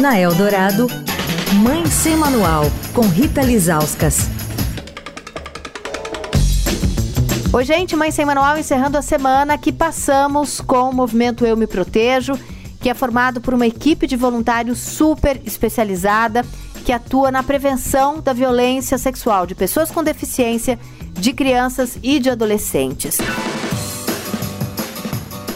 Na Eldorado, Mãe Sem Manual, com Rita Lizauskas. Oi, gente, Mãe Sem Manual encerrando a semana que passamos com o movimento Eu Me Protejo, que é formado por uma equipe de voluntários super especializada que atua na prevenção da violência sexual de pessoas com deficiência, de crianças e de adolescentes.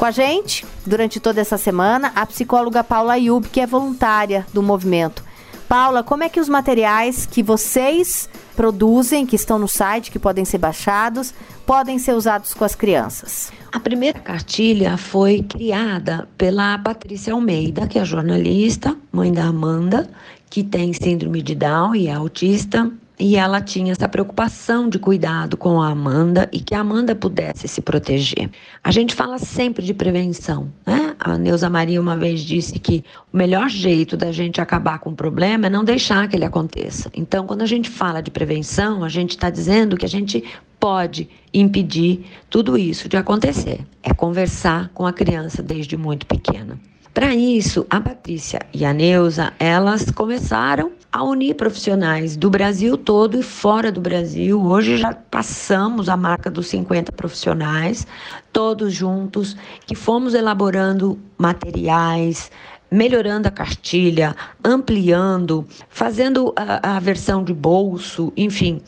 Com a gente, durante toda essa semana, a psicóloga Paula Ayub, que é voluntária do movimento. Paula, como é que os materiais que vocês produzem, que estão no site, que podem ser baixados, podem ser usados com as crianças? A primeira cartilha foi criada pela Patrícia Almeida, que é jornalista, mãe da Amanda, que tem síndrome de Down e é autista, e ela tinha essa preocupação de cuidado com a Amanda e que a Amanda pudesse se proteger. A gente fala sempre de prevenção, né? A Neuza Maria uma vez disse que o melhor jeito da gente acabar com o problema é não deixar que ele aconteça. Então, quando a gente fala de prevenção, a gente está dizendo que a gente pode impedir tudo isso de acontecer. É conversar com a criança desde muito pequena. Para isso, a Patrícia e a Neuza, elas começaram a unir profissionais do Brasil todo e fora do Brasil. Hoje já passamos a marca dos 50 profissionais, todos juntos, que fomos elaborando materiais, melhorando a cartilha, ampliando, fazendo a, a versão de bolso, enfim.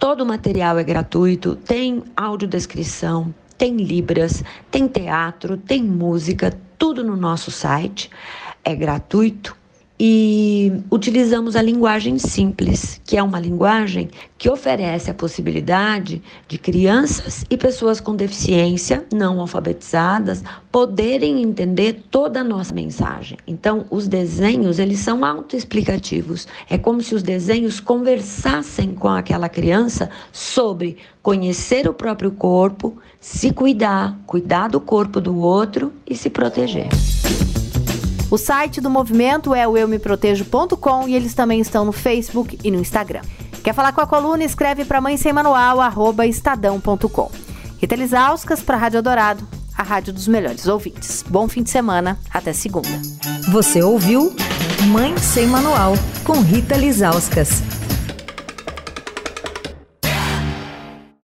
Todo o material é gratuito, tem audiodescrição, tem libras, tem teatro, tem música, tudo no nosso site. É gratuito e utilizamos a linguagem simples, que é uma linguagem que oferece a possibilidade de crianças e pessoas com deficiência não alfabetizadas poderem entender toda a nossa mensagem. Então, os desenhos, eles são autoexplicativos. É como se os desenhos conversassem com aquela criança sobre conhecer o próprio corpo, se cuidar, cuidar do corpo do outro e se proteger. O site do movimento é o eumeprotejo.com e eles também estão no Facebook e no Instagram. Quer falar com a coluna? Escreve para mãe sem manual, arroba estadão.com. Rita Lisauskas para a Rádio Dourado, a rádio dos melhores ouvintes. Bom fim de semana, até segunda. Você ouviu Mãe Sem Manual, com Rita Lisauskas.